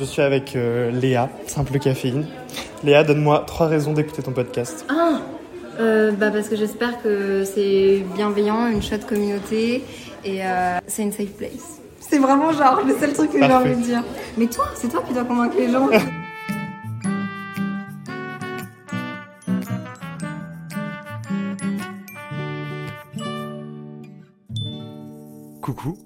Je suis avec euh, Léa, Simple Caféine. Léa, donne-moi trois raisons d'écouter ton podcast. Ah euh, bah Parce que j'espère que c'est bienveillant, une chouette communauté et euh, c'est une safe place. C'est vraiment genre le seul truc que j'ai envie de dire. Mais toi, c'est toi qui dois convaincre les gens. Coucou,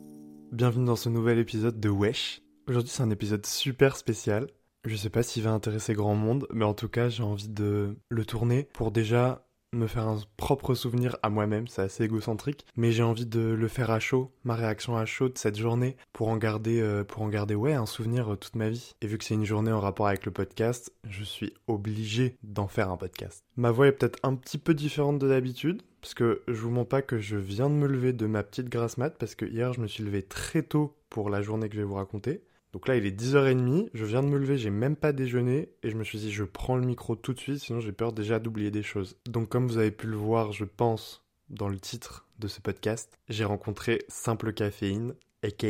bienvenue dans ce nouvel épisode de Wesh. Aujourd'hui c'est un épisode super spécial. Je sais pas s'il va intéresser grand monde, mais en tout cas j'ai envie de le tourner pour déjà me faire un propre souvenir à moi-même, c'est assez égocentrique, mais j'ai envie de le faire à chaud, ma réaction à chaud de cette journée, pour en garder, euh, pour en garder ouais, un souvenir euh, toute ma vie. Et vu que c'est une journée en rapport avec le podcast, je suis obligé d'en faire un podcast. Ma voix est peut-être un petit peu différente de d'habitude, parce que je vous mens pas que je viens de me lever de ma petite grasse mat, parce que hier je me suis levé très tôt pour la journée que je vais vous raconter. Donc là, il est 10h30, je viens de me lever, j'ai même pas déjeuné, et je me suis dit, je prends le micro tout de suite, sinon j'ai peur déjà d'oublier des choses. Donc comme vous avez pu le voir, je pense, dans le titre de ce podcast, j'ai rencontré Simple Caféine, aka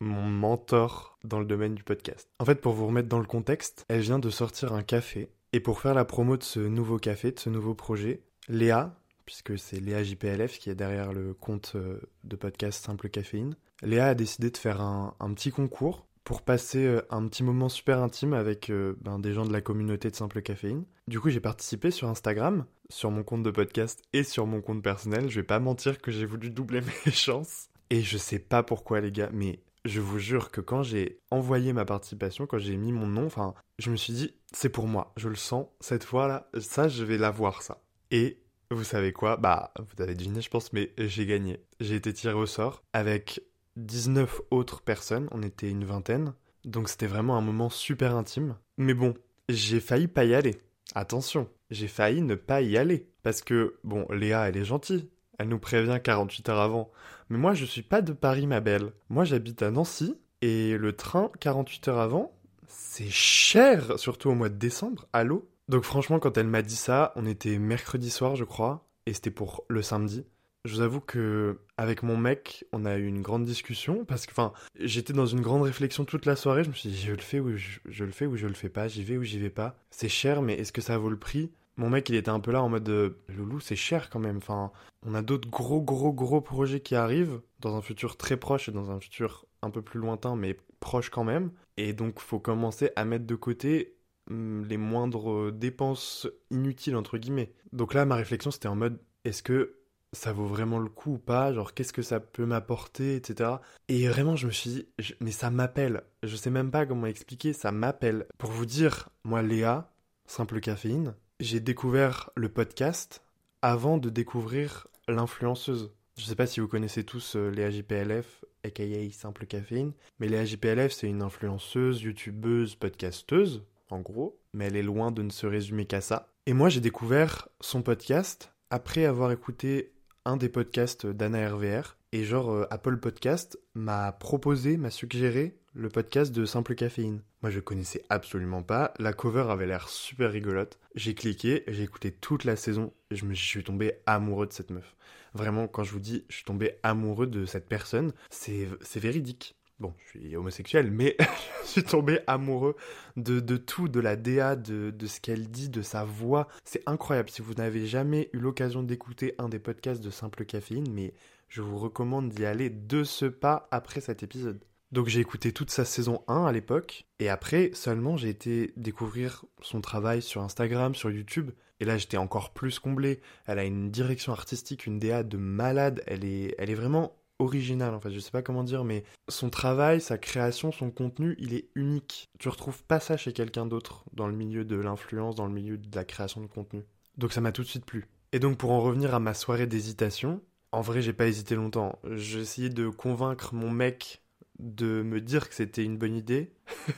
mon mentor dans le domaine du podcast. En fait, pour vous remettre dans le contexte, elle vient de sortir un café, et pour faire la promo de ce nouveau café, de ce nouveau projet, Léa, puisque c'est Léa JPLF qui est derrière le compte euh, de podcast Simple Caféine, Léa a décidé de faire un, un petit concours pour passer euh, un petit moment super intime avec euh, ben, des gens de la communauté de Simple Caféine. Du coup, j'ai participé sur Instagram, sur mon compte de podcast et sur mon compte personnel. Je vais pas mentir que j'ai voulu doubler mes chances. Et je sais pas pourquoi, les gars, mais je vous jure que quand j'ai envoyé ma participation, quand j'ai mis mon nom, enfin, je me suis dit, c'est pour moi, je le sens, cette fois-là, ça, je vais l'avoir, ça. Et vous savez quoi? Bah, vous avez deviné, je pense, mais j'ai gagné. J'ai été tiré au sort avec 19 autres personnes, on était une vingtaine, donc c'était vraiment un moment super intime. Mais bon, j'ai failli pas y aller. Attention, j'ai failli ne pas y aller. Parce que, bon, Léa, elle est gentille, elle nous prévient 48 heures avant. Mais moi, je suis pas de Paris, ma belle. Moi, j'habite à Nancy, et le train 48 heures avant, c'est cher, surtout au mois de décembre, l'eau. Donc franchement, quand elle m'a dit ça, on était mercredi soir, je crois, et c'était pour le samedi. Je vous avoue que avec mon mec, on a eu une grande discussion parce que, enfin, j'étais dans une grande réflexion toute la soirée. Je me suis dit, je le fais ou je, le fais ou je le fais pas, j'y vais ou j'y vais pas. C'est cher, mais est-ce que ça vaut le prix? Mon mec, il était un peu là en mode, euh, loulou, c'est cher quand même. Enfin, on a d'autres gros, gros, gros projets qui arrivent dans un futur très proche et dans un futur un peu plus lointain, mais proche quand même. Et donc, faut commencer à mettre de côté hum, les moindres dépenses inutiles entre guillemets. Donc là, ma réflexion, c'était en mode, est-ce que ça vaut vraiment le coup ou pas, genre qu'est-ce que ça peut m'apporter, etc. Et vraiment, je me suis dit, mais ça m'appelle. Je sais même pas comment expliquer, ça m'appelle. Pour vous dire, moi, Léa, simple caféine, j'ai découvert le podcast avant de découvrir l'influenceuse. Je sais pas si vous connaissez tous euh, Léa JPLF, aka Simple Caféine, mais Léa JPLF, c'est une influenceuse, youtubeuse, podcasteuse, en gros, mais elle est loin de ne se résumer qu'à ça. Et moi, j'ai découvert son podcast après avoir écouté un des podcasts d'Anna RVR. Et genre, euh, Apple Podcast m'a proposé, m'a suggéré le podcast de Simple Caféine. Moi, je connaissais absolument pas. La cover avait l'air super rigolote. J'ai cliqué, j'ai écouté toute la saison et je me je suis tombé amoureux de cette meuf. Vraiment, quand je vous dis, je suis tombé amoureux de cette personne, c'est c'est véridique. Bon, je suis homosexuel, mais je suis tombé amoureux de, tout, de la DA, de, de ce qu'elle dit, de sa voix. C'est incroyable. Si vous n'avez jamais eu l'occasion d'écouter un des podcasts de Simple Caféine, mais je vous recommande d'y aller de ce pas après cet épisode. Donc j'ai écouté toute sa saison 1 à l'époque, et après seulement j'ai été découvrir son travail sur Instagram, sur YouTube, et là j'étais encore plus comblé. Elle a une direction artistique, une DA de malade, elle est, elle est vraiment originale en fait, je sais pas comment dire, mais son travail, sa création, son contenu, il est unique. Tu retrouves pas ça chez quelqu'un d'autre dans le milieu de l'influence, dans le milieu de la création de contenu. Donc ça m'a tout de suite plu. Et donc pour en revenir à ma soirée d'hésitation, En vrai, j'ai pas hésité longtemps. J'ai essayé de convaincre mon mec de me dire que c'était une bonne idée.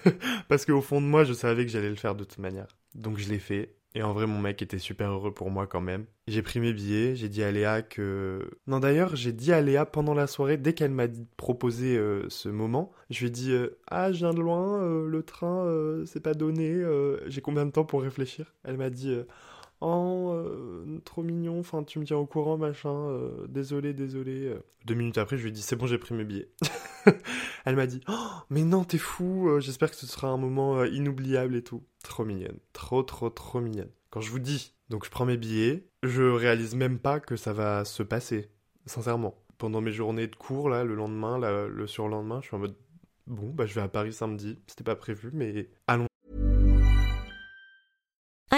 Parce qu'au fond de moi, je savais que j'allais le faire de toute manière. Donc je l'ai fait. Et en vrai, mon mec était super heureux pour moi quand même. J'ai pris mes billets, j'ai dit à Léa que... Non d'ailleurs, j'ai dit à Léa pendant la soirée, dès qu'elle m'a proposé euh, ce moment, je lui ai dit euh, Ah, je viens de loin, euh, le train, c'est pas donné, j'ai combien de temps pour réfléchir? Elle m'a dit Oh, trop mignon, enfin tu me tiens au courant, machin, désolé, désolé. Deux minutes après, je lui ai dit C'est bon, j'ai pris mes billets. Elle m'a dit oh, mais non, t'es fou, euh, j'espère que ce sera un moment euh, inoubliable et tout. Trop mignonne, trop trop trop mignonne. Quand je vous dis, donc je prends mes billets, je réalise même pas que ça va se passer, sincèrement. Pendant mes journées de cours, là, le lendemain, le surlendemain, je suis en mode bon, bah je vais à Paris samedi, c'était pas prévu, mais allons.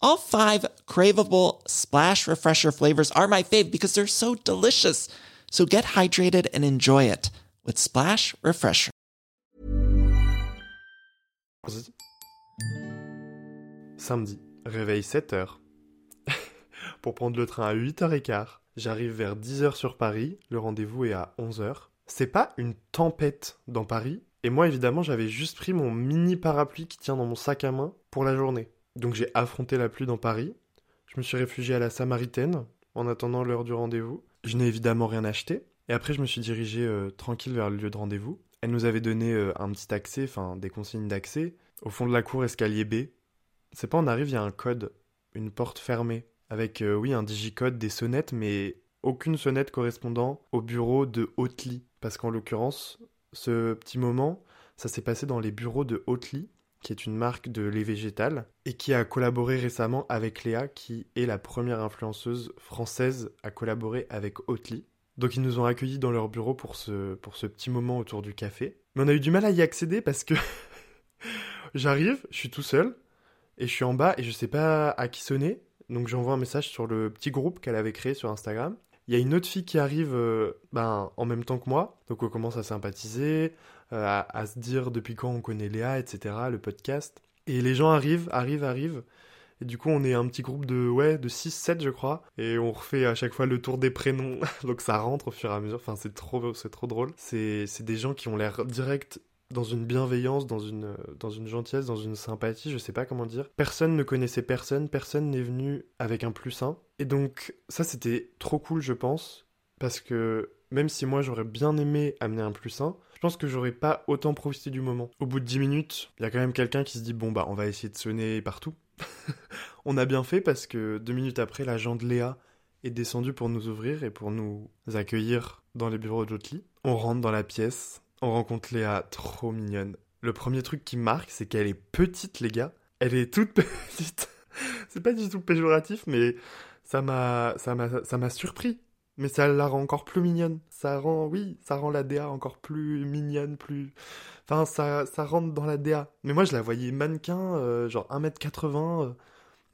All five craveable splash refresher flavors are my fave because they're so delicious. So get hydrated and enjoy it with Splash Refresher. Samedi, réveil 7h. Pour prendre le train à 8h15. J'arrive vers 10h sur Paris, le rendez-vous est à 11h. C'est pas une tempête dans Paris, et moi évidemment j'avais juste pris mon mini parapluie qui tient dans mon sac à main pour la journée. Donc j'ai affronté la pluie dans Paris. Je me suis réfugié à la Samaritaine en attendant l'heure du rendez-vous. Je n'ai évidemment rien acheté. Et après, je me suis dirigé euh, tranquille vers le lieu de rendez-vous. Elle nous avait donné euh, un petit accès, enfin des consignes d'accès, au fond de la cour escalier B. C'est pas on arrive, il y a un code, une porte fermée, avec euh, oui un digicode, des sonnettes, mais aucune sonnette correspondant au bureau de Hautely. Parce qu'en l'occurrence, ce petit moment, ça s'est passé dans les bureaux de Hautely, qui est une marque de lait végétal, et qui a collaboré récemment avec Léa, qui est la première influenceuse française à collaborer avec Oatly. Donc ils nous ont accueillis dans leur bureau pour ce, petit moment autour du café. Mais on a eu du mal à y accéder parce que j'arrive, je suis tout seul, et je suis en bas et je sais pas à qui sonner. Donc j'envoie un message sur le petit groupe qu'elle avait créé sur Instagram. Il y a une autre fille qui arrive euh, ben, en même temps que moi, donc on commence à sympathiser, euh, à, se dire depuis quand on connaît Léa, etc., le podcast. Et les gens arrivent, arrivent, arrivent. Et du coup, on est un petit groupe de, ouais, de 6, 7, je crois. Et on refait à chaque fois le tour des prénoms. Donc ça rentre au fur et à mesure. Enfin, c'est trop, c'est trop drôle. C'est, c'est des gens qui ont l'air direct dans une bienveillance, dans une, dans une gentillesse, dans une sympathie, je sais pas comment dire. Personne ne connaissait personne, personne n'est venu avec un plus un. Et donc, ça c'était trop cool, je pense. Parce que même si moi j'aurais bien aimé amener un plus un, je pense que j'aurais pas autant profité du moment. Au bout de 10 minutes, il y a quand même quelqu'un qui se dit bon bah on va essayer de sonner partout. on a bien fait parce que deux minutes après, l'agent de Léa est descendu pour nous ouvrir et pour nous accueillir dans les bureaux de Jotli. On rentre dans la pièce, on rencontre Léa, trop mignonne. Le premier truc qui marque, c'est qu'elle est petite, les gars. Elle est toute petite. c'est pas du tout péjoratif, mais ça m'a, ça m'a, ça m'a surpris mais ça la rend encore plus mignonne. Ça rend, oui, ça rend la DA encore plus mignonne, plus... Enfin, ça, ça rentre dans la DA. Mais moi, je la voyais mannequin, euh, genre 1m80, euh,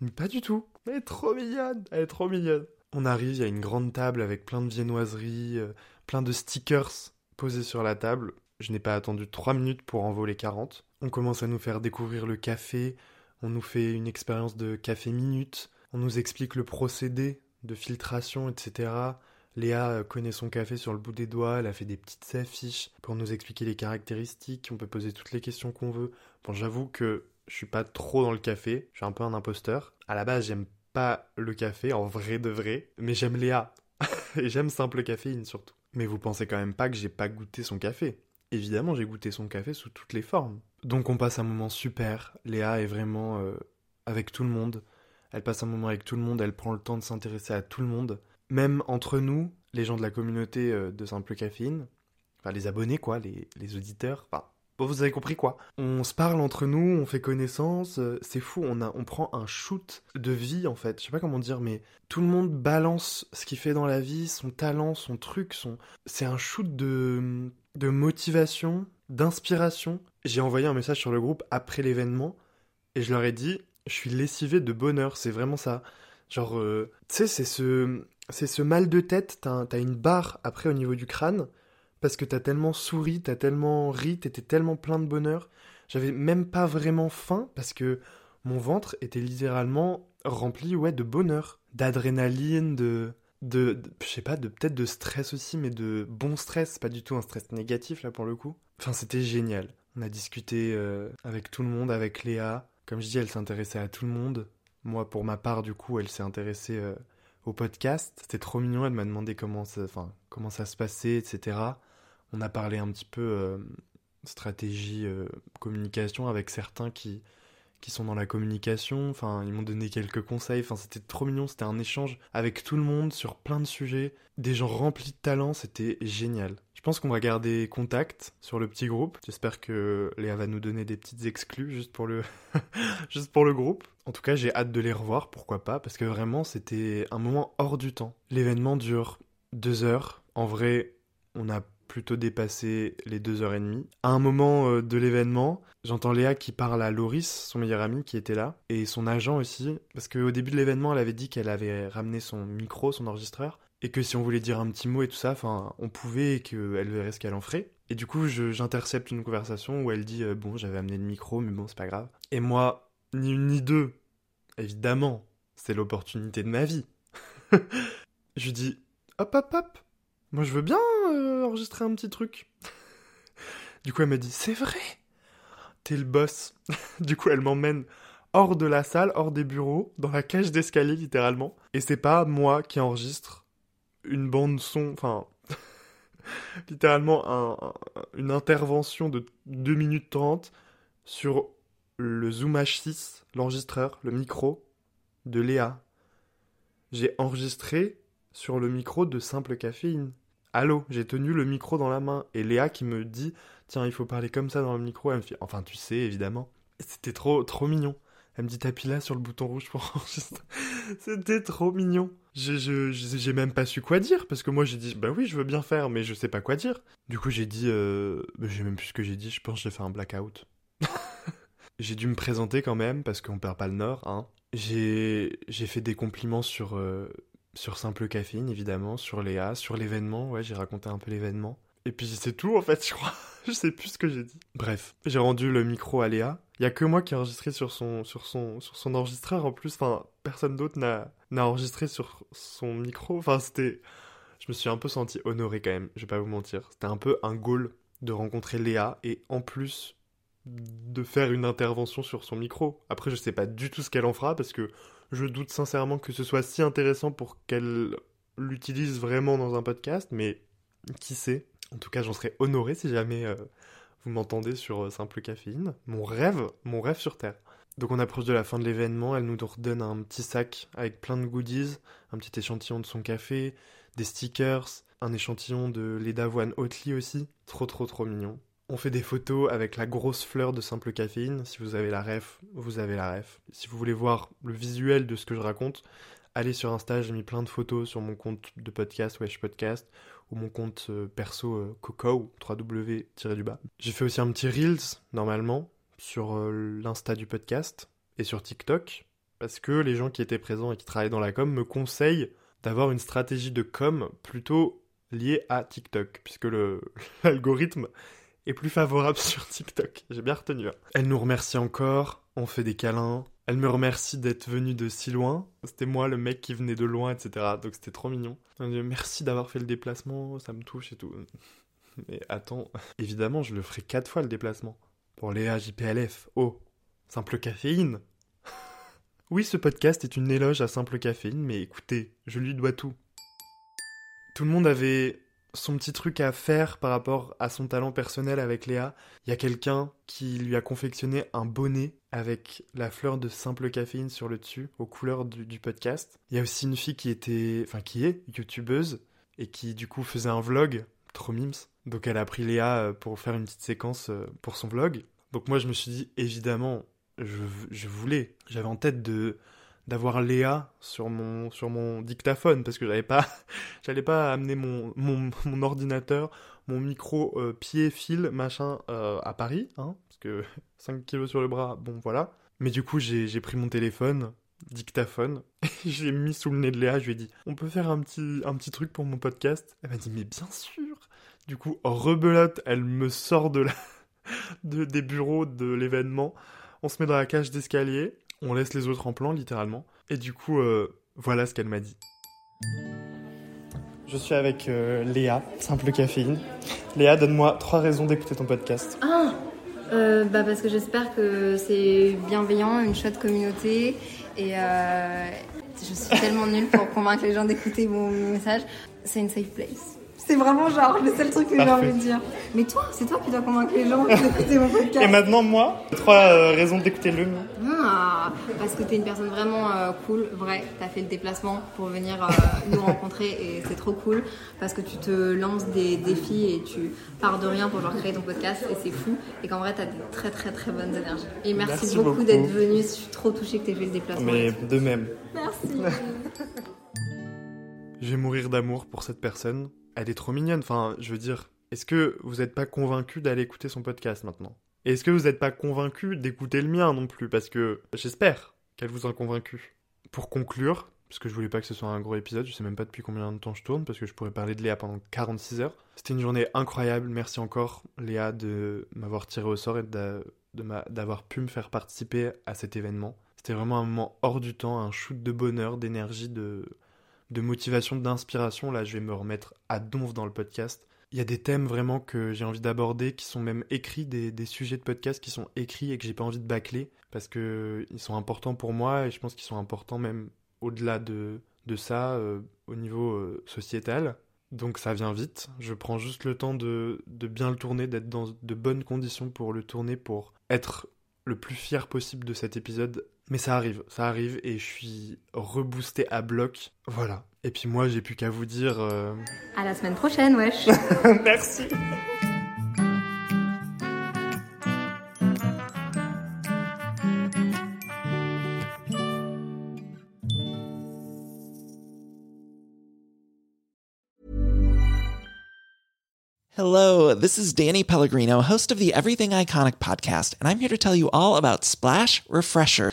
mais pas du tout. Elle est trop mignonne, elle est trop mignonne. On arrive, il y a une grande table avec plein de viennoiseries, euh, plein de stickers posés sur la table. Je n'ai pas attendu 3 minutes pour en voler 40. On commence à nous faire découvrir le café, on nous fait une expérience de café minute, on nous explique le procédé de filtration, etc. Léa euh, connaît son café sur le bout des doigts, elle a fait des petites affiches pour nous expliquer les caractéristiques, on peut poser toutes les questions qu'on veut. Bon, j'avoue que je suis pas trop dans le café, je suis un peu un imposteur. À la base, j'aime pas le café, en vrai de vrai, mais j'aime Léa. Et j'aime simple caféine surtout. Mais vous pensez quand même pas que j'ai pas goûté son café. Évidemment, j'ai goûté son café sous toutes les formes. Donc on passe un moment super. Léa est vraiment euh, avec tout le monde. Elle passe un moment avec tout le monde, elle prend le temps de s'intéresser à tout le monde. Même entre nous, les gens de la communauté euh, de Simple Caféine, enfin les abonnés quoi, les, les auditeurs, enfin vous avez compris quoi On se parle entre nous, on fait connaissance, euh, c'est fou, on, a, on prend un shoot de vie en fait, je sais pas comment dire, mais tout le monde balance ce qu'il fait dans la vie, son talent, son truc, son... c'est un shoot de, de motivation, d'inspiration. J'ai envoyé un message sur le groupe après l'événement et je leur ai dit, je suis lessivé de bonheur, c'est vraiment ça. Genre, euh, tu sais, c'est ce, c'est ce mal de tête, t'as, t'as une barre après au niveau du crâne, parce que t'as tellement souri, t'as tellement ri, t'étais tellement plein de bonheur. J'avais même pas vraiment faim parce que mon ventre était littéralement rempli ouais de bonheur, d'adrénaline, de de, je sais pas, de peut-être de stress aussi, mais de bon stress, pas du tout un stress négatif là pour le coup. Enfin, c'était génial. On a discuté euh, avec tout le monde, avec Léa. Comme je dis, elle s'intéressait à tout le monde. Moi, pour ma part, du coup, elle s'est intéressée euh, au podcast. C'était trop mignon. Elle m'a demandé comment ça, comment ça se passait, etc. On a parlé un petit peu euh, stratégie, euh, communication avec certains qui, qui sont dans la communication. Enfin, ils m'ont donné quelques conseils. Enfin, c'était trop mignon. C'était un échange avec tout le monde sur plein de sujets. Des gens remplis de talent. C'était génial. Je pense qu'on va garder contact sur le petit groupe. J'espère que Léa va nous donner des petites exclus juste pour le, juste pour le groupe. En tout cas, j'ai hâte de les revoir. Pourquoi pas Parce que vraiment, c'était un moment hors du temps. L'événement dure deux heures. En vrai, on a plutôt dépassé les deux heures et demie. À un moment euh, de l'événement, j'entends Léa qui parle à Loris, son meilleur ami qui était là, et son agent aussi, parce qu'au début de l'événement, elle avait dit qu'elle avait ramené son micro, son enregistreur, et que si on voulait dire un petit mot et tout ça, on pouvait et qu'elle verrait ce qu'elle en ferait. Et du coup, j'intercepte une conversation où elle dit euh, Bon, j'avais amené le micro, mais bon, c'est pas grave. Et moi, ni une ni deux, évidemment, c'est l'opportunité de ma vie. je dis Hop, hop, hop, moi je veux bien euh, enregistrer un petit truc. du coup, elle m'a dit C'est vrai T'es le boss. du coup, elle m'emmène hors de la salle, hors des bureaux, dans la cage d'escalier littéralement. Et c'est pas moi qui enregistre une bande son, enfin, littéralement un, une intervention de 2 minutes 30 sur le Zoom H6, l'enregistreur, le micro de Léa. J'ai enregistré sur le micro de Simple Caféine. Allô, j'ai tenu le micro dans la main et Léa qui me dit Tiens, il faut parler comme ça dans le micro. Elle me fait Enfin, tu sais, évidemment. C'était trop, trop mignon. Elle me dit T'appuies là sur le bouton rouge pour enregistrer. C'était trop mignon. Je, je, j'ai même pas su quoi dire parce que moi j'ai dit Bah oui, je veux bien faire, mais je sais pas quoi dire. Du coup, j'ai dit euh... bah, J'ai même plus ce que j'ai dit. Je pense j'ai fait un blackout. j'ai dû me présenter quand même parce qu'on perd pas le nord, hein. J'ai, j'ai fait des compliments sur. Euh sur Simple Caféine, évidemment, sur Léa, sur l'événement, ouais, j'ai raconté un peu l'événement. Et puis c'est tout en fait, je crois. je sais plus ce que j'ai dit. Bref, j'ai rendu le micro à Léa. Il y a que moi qui ai enregistré sur son, sur son, sur son enregistreur en plus. Enfin, personne d'autre n'a, enregistré sur son micro. Enfin, c'était. Je me suis un peu senti honoré quand même, je vais pas vous mentir. C'était un peu un goal de rencontrer Léa et en plus de faire une intervention sur son micro. Après, je sais pas du tout ce qu'elle en fera parce que je doute sincèrement que ce soit si intéressant pour qu'elle l'utilise vraiment dans un podcast, mais qui sait En tout cas, j'en serais honoré si jamais euh, vous m'entendez sur euh, Simple Caféine. Mon rêve, mon rêve sur Terre. Donc on approche de la fin de l'événement, elle nous redonne un petit sac avec plein de goodies, un petit échantillon de son café, des stickers, un échantillon de lait d'avoine Oatly aussi. Trop trop trop mignon. On fait des photos avec la grosse fleur de simple caféine. Si vous avez la ref, vous avez la ref. Si vous voulez voir le visuel de ce que je raconte, allez sur Insta, j'ai mis plein de photos sur mon compte de podcast, Wesh Podcast, mon compte euh, perso euh, Coco, 3W-du-bas. J'ai fait aussi un petit Reels, normalement, sur euh, l'Insta du podcast et sur TikTok, parce que les gens qui étaient présents et qui travaillent dans la com me conseillent d'avoir une stratégie de com plutôt liée à TikTok, puisque l'algorithme est plus favorable sur TikTok. J'ai bien retenu. Hein. Elle nous remercie encore, on fait des câlins. Elle me remercie d'être venue de si loin. C'était moi le mec qui venait de loin, etc. Donc c'était trop mignon. Merci d'avoir fait le déplacement, ça me touche et tout. Mais attends, évidemment, je le ferai quatre fois le déplacement. Pour Léa JPLF. Oh, simple caféine. oui, ce podcast est une éloge à simple caféine, mais écoutez, je lui dois tout. Tout le monde avait son petit truc à faire par rapport à son talent personnel avec Léa. Il y a quelqu'un qui lui a confectionné un bonnet avec la fleur de simple caféine sur le dessus, aux couleurs du, podcast. Il y a aussi une fille qui était, enfin qui est youtubeuse et qui du coup faisait un vlog, trop mimes. Donc elle a pris Léa euh, pour faire une petite séquence euh, pour son vlog. Donc moi je me suis dit évidemment, je voulais, j'avais en tête de d'avoir Léa sur mon sur mon dictaphone parce que j'avais pas j'allais pas amener mon, mon, mon ordinateur mon micro euh, pied fil machin euh, à Paris hein, parce que 5 kilos sur le bras bon voilà. Mais du coup j'ai pris mon téléphone dictaphone j'ai mis sous le nez de Léa je lui ai dit on peut faire un petit un petit truc pour mon podcast? Elle m'a dit mais bien sûr! Du coup rebelote elle me sort de la de, des bureaux de l'événement. On se met dans la cage d'escalier on laisse les autres en plan, littéralement. Et du coup, euh, voilà ce qu'elle m'a dit. Je suis avec euh, Léa, simple caféine. Léa, donne-moi trois raisons d'écouter ton podcast. Ah euh, bah Parce que j'espère que c'est bienveillant, une chouette communauté. Et euh, je suis tellement nulle pour convaincre les gens d'écouter mon message. C'est une safe place. C'est vraiment genre le seul truc que j'ai envie de dire. Mais toi, c'est toi qui dois convaincre les gens d'écouter mon podcast. Et maintenant, moi, trois euh, raisons d'écouter le mien. Parce que t'es une personne vraiment euh, cool, vrai. T'as fait le déplacement pour venir euh, nous rencontrer et c'est trop cool parce que tu te lances des défis et tu pars de rien pour genre créer ton podcast et c'est fou et qu'en vrai t'as des très très très bonnes énergies. Et merci, Merci beaucoup, beaucoup. d'être venu. Je suis trop touchée que t'aies fait le déplacement. Mais de même. Merci. Je vais mourir d'amour pour cette personne. Elle est trop mignonne. Enfin, je veux dire, est-ce que vous n'êtes pas convaincu d'aller écouter son podcast maintenant? Est-ce que vous n'êtes pas convaincu d'écouter le mien non plus? Parce que j'espère qu'elle vous a convaincu. Pour conclure, parce que je voulais pas que ce soit un gros épisode, je sais même pas depuis combien de temps je tourne, parce que je pourrais parler de Léa pendant 46 heures. C'était une journée incroyable. Merci encore, Léa, de m'avoir tiré au sort et d'avoir pu me faire participer à cet événement. C'était vraiment un moment hors du temps, un shoot de bonheur, d'énergie, de, de motivation, d'inspiration. Là, je vais me remettre à donf dans le podcast. Il y a des thèmes vraiment que j'ai envie d'aborder, qui sont même écrits, des, sujets de podcast qui sont écrits et que j'ai pas envie de bâcler, parce que ils sont importants pour moi et je pense qu'ils sont importants même au-delà de, de ça, euh, au niveau euh, sociétal. Donc ça vient vite. Je prends juste le temps de, de bien le tourner, d'être dans de bonnes conditions pour le tourner, pour être le plus fier possible de cet épisode. Mais ça arrive, ça arrive et je suis reboosté à bloc. Voilà. Et puis moi, j'ai plus qu'à vous dire. euh, À la semaine prochaine, wesh. Merci. Hello, this is Danny Pellegrino, host of the Everything Iconic podcast, and I'm here to tell you all about Splash Refresher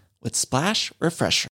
with Splash Refresher.